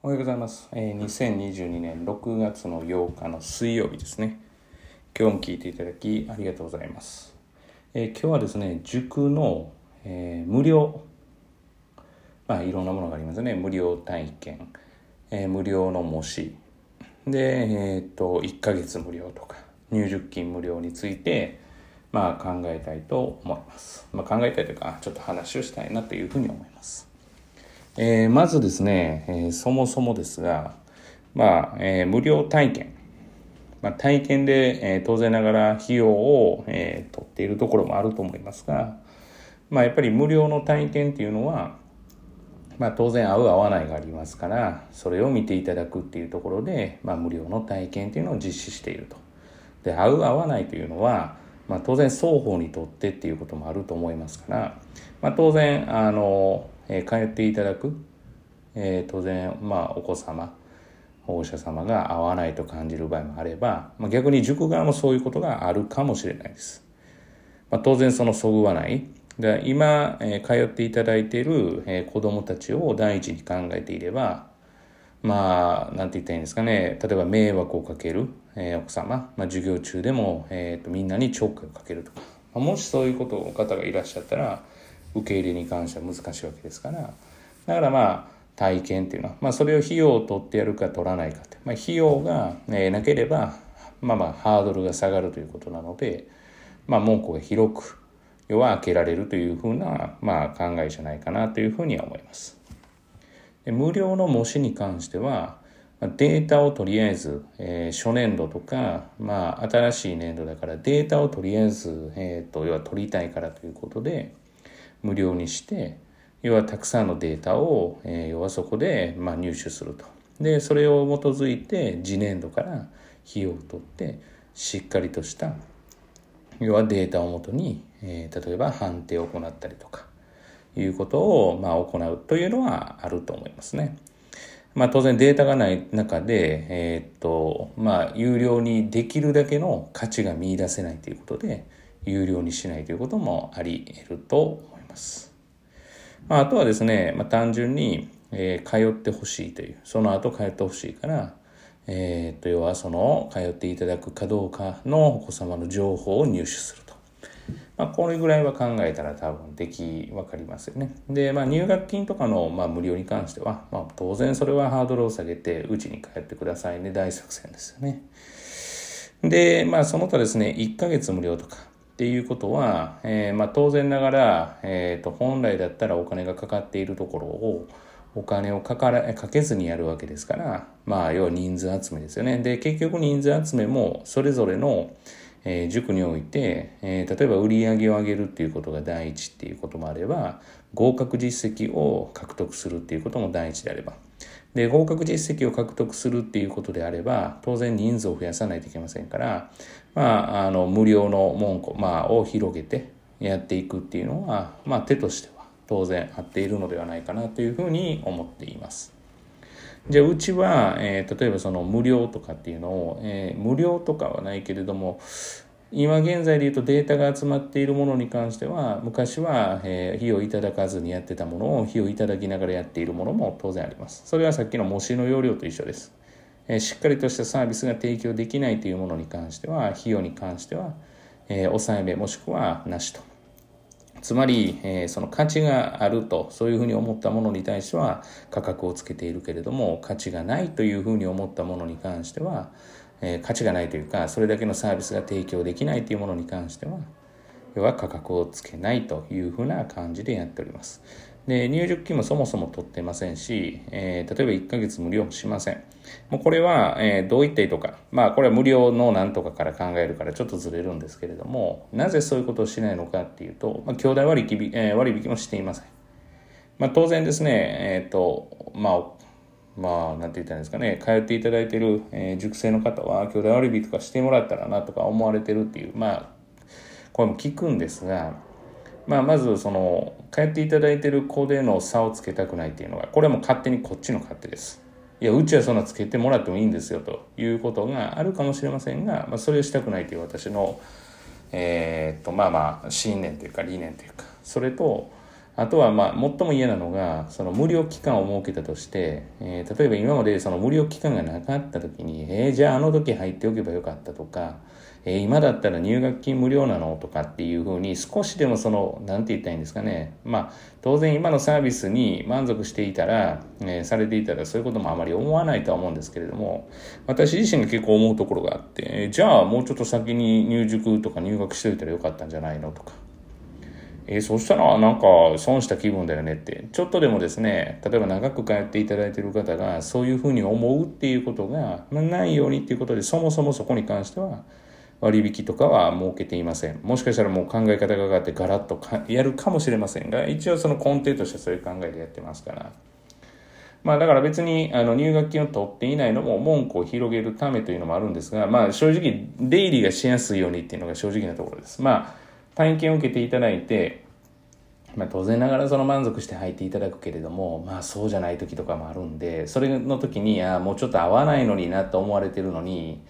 おはようございます。えー、2022年6月の8日の水曜日ですね。今日も聞いていただきありがとうございます。えー今日はですね、塾の、えー無料、まあいろんなものがありますね。無料体験、えー無料の模試、で、えっ、と、1ヶ月無料とか、入塾金無料について、まあ考えたいと思います。まあ考えたいというか、ちょっと話をしたいなというふうに思います。えーまずですね、えーそもそもですが、まあ、えー無料体験。まあ、体験で、え当然ながら費用を、え取っているところもあると思いますが、まあ、やっぱり無料の体験っていうのは、まあ、当然合う合わないがありますから、それを見ていただくっていうところで、まあ、無料の体験っていうのを実施していると。で、合う合わないというのは、まあ、当然双方にとってっていうこともあると思いますから、まあ、当然、あの、えー通っていただく、えー当然、まあ、お子様、保護者様が合わないと感じる場合もあれば、まあ、逆に塾側もそういうことがあるかもしれないです。まあ、当然そのそぐわない。で今、えー通っていただいている、えー子供たちを第一に考えていれば、まあ、なんて言ったらいいんですかね。例えば迷惑をかける、えー奥様、まあ、授業中でも、えーとみんなにチョックをかけるとか。まあもしそういうことお方がいらっしゃったら、受け入れに関しては難しいわけですから。だからまあ、体験っていうのは、まあ、それを費用を取ってやるか取らないかって。まあ、費用が、えーなければ、まあまあ、ハードルが下がるということなので、まあ、門戸が広く、要は開けられるというふうな、まあ、考えじゃないかなというふうには思います。で無料の模試に関しては、データをとりあえず、えー初年度とか、まあ、新しい年度だからデータをとりあえず、えーと、要は取りたいからということで、無料にして、要はたくさんのデータを、えー要はそこで、まあ、入手すると。で、それを基づいて、次年度から費用を取って、しっかりとした、要はデータをもとに、えー例えば判定を行ったりとか、いうことを、まあ、行うというのはあると思いますね。まあ、当然データがない中で、えーっと、まあ、有料にできるだけの価値が見出せないということで、有料にしないということもあり得ると思います。まあ、あとはですね、まあ、単純に、えー通ってほしいという、その後通ってほしいから、えーと、要はその、通っていただくかどうかのお子様の情報を入手すると。まあ、これぐらいは考えたら多分でき、わかりますよね。で、まあ、入学金とかの、まあ、無料に関しては、まあ、当然それはハードルを下げて、うちに帰ってくださいね、大作戦ですよね。で、まあ、その他ですね、1ヶ月無料とかっていうことは、えーまあ、当然ながら、えっ、と、本来だったらお金がかかっているところを、お金をかからかけずにやるわけですから、まあ、要は人数集めですよね。で、結局人数集めも、それぞれの、えー塾において、えー例えば売り上げを上げるっていうことが第一っていうこともあれば、合格実績を獲得するっていうことも第一であれば、で、合格実績を獲得するっていうことであれば、当然人数を増やさないといけませんから、まあ、あの、無料の門戸、まあ、を広げてやっていくっていうのは、まあ、手としては当然合っているのではないかなというふうに思っています。じゃあうちは、えー例えばその無料とかっていうのを、えー無料とかはないけれども今現在で言うとデータが集まっているものに関しては昔は、えー費用いただかずにやってたものを費用いただきながらやっているものも当然あります。それはさっきの模試の容量と一緒です、えーしっかりとしたサービスが提供できないというものに関しては費用に関しては、えー抑えめもしくはなしと。つまり、えーその価値があると、そういうふうに思ったものに対しては価格をつけているけれども、価値がないというふうに思ったものに関しては、え価値がないというか、それだけのサービスが提供できないというものに関しては、要は価格をつけないというふうな感じでやっております。で、入塾金もそもそも取ってませんし、えー例えば1ヶ月無料もしません。もうこれは、えーどういった意図か。まあこれは無料のなんとかから考えるからちょっとずれるんですけれども、なぜそういうことをしないのかっていうと、まあ、兄弟割引、えー割引もしていません。まあ当然ですね、えっ、と、まあ、まあ、なんて言ったんですかね、通っていただいてる、えー塾生の方は、兄弟割引とかしてもらったらなとか思われてるっていう、まあ、これも聞くんですが、まあ、まずその通っていただいてる子での差をつけたくないっていうのがこれはもう勝手にこっちの勝手です。いやうちはそんなつけてもらってもいいんですよということがあるかもしれませんが、まあ、それをしたくないという私のえーっとまあまあ信念というか理念というかそれとあとは、まあ、最も嫌なのが、その無料期間を設けたとして、えー、例えば今までその無料期間がなかった時に、えー、じゃああの時入っておけばよかったとか、えー、今だったら入学金無料なのとかっていうふうに少しでもその、なんて言ったらいいんですかね。まあ、当然今のサービスに満足していたら、えー、されていたらそういうこともあまり思わないとは思うんですけれども、私自身が結構思うところがあって、えー、じゃあもうちょっと先に入塾とか入学しておいたらよかったんじゃないのとか。えー、そしたらなんか損した気分だよねって、ちょっとでもですね、例えば長く通っていただいている方がそういうふうに思うっていうことが、まあ、ないようにっていうことで、そもそもそこに関しては割引とかは設けていません。もしかしたらもう考え方が変わってガラッとやるかもしれませんが、一応その根底としてそういう考えでやってますから。まあだから別にあの入学金を取っていないのも文句を広げるためというのもあるんですが、まあ正直出入りがしやすいようにっていうのが正直なところです。まあ体験を受けていただいて、まあ、当然ながらその満足して履いていただくけれども、まあそうじゃない時とかもあるんで、それの時に、ああ、もうちょっと合わないのになと思われてるのに、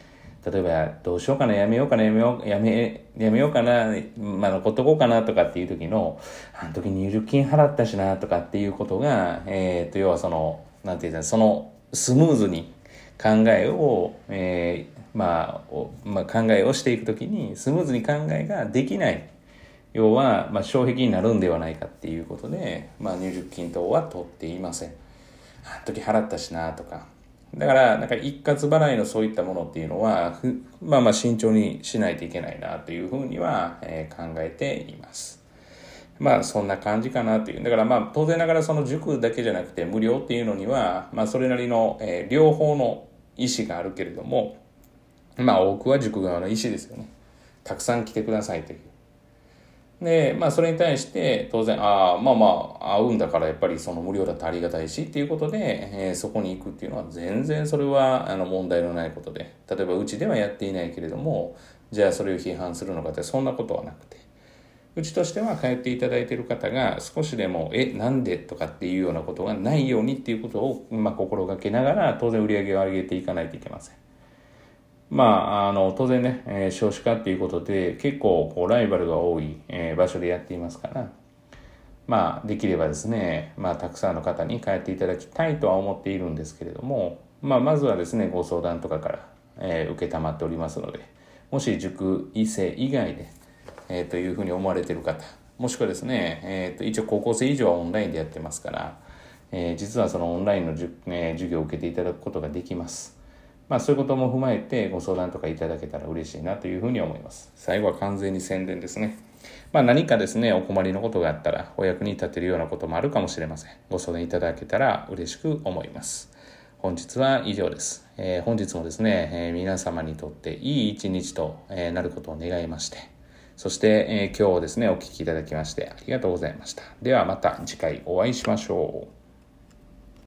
例えばどうしようかな、やめようかな、やめよう、やめ、やめようかな、まあ残っとこうかなとかっていう時の、あの時入塾金払ったしなとかっていうことが、え、ー、と、要はその、なんていうか、そのスムーズに考えを、えー、まあ、まあ、考えをしていくときに、スムーズに考えができない。要は、まあ、障壁になるんではないかっていうことで、まあ、入塾金等は取っていません。あの時払ったしなとか。だから、なんか一括払いのそういったものっていうのは、まあまあ慎重にしないといけないなというふうには、えー、考えています。まあそんな感じかなという。だからまあ当然ながらその塾だけじゃなくて無料っていうのには、まあそれなりの、えー、両方の意思があるけれども、まあ多くは塾側の意思ですよね。たくさん来てくださいという。で、まあそれに対して当然、ああ、まあまあ合うんだからやっぱりその無料だとありがたいしっていうことで、えー、そこに行くっていうのは全然それはあの問題のないことで、例えばうちではやっていないけれども、じゃあそれを批判するのかってそんなことはなくて、うちとしては通っていただいている方が少しでも、え、なんでとかっていうようなことがないようにっていうことを、まあ心がけながら当然売り上げを上げていかないといけません。まあ、あの、当然ね、えー、少子化っていうことで、結構、こう、ライバルが多い、えー、場所でやっていますから、まあ、できればですね、まあ、たくさんの方に帰っていただきたいとは思っているんですけれども、まあ、まずはですね、ご相談とかから、えー、受けたまっておりますので、もし塾異性以外で、えー、というふうに思われている方、もしくはですね、えー、と一応高校生以上はオンラインでやってますから、えー、実はそのオンラインの,、えー、授業を受けていただくことができます。まあそういうことも踏まえてご相談とかいただけたら嬉しいなというふうに思います。最後は完全に宣伝ですね。まあ何かですね、お困りのことがあったらお役に立てるようなこともあるかもしれません。ご相談いただけたら嬉しく思います。本日は以上です。えー、本日もですね、えー、皆様にとっていい一日と、えー、なることを願いまして、そして、え今日ですね、お聴きいただきましてありがとうございました。ではまた次回お会いしましょう。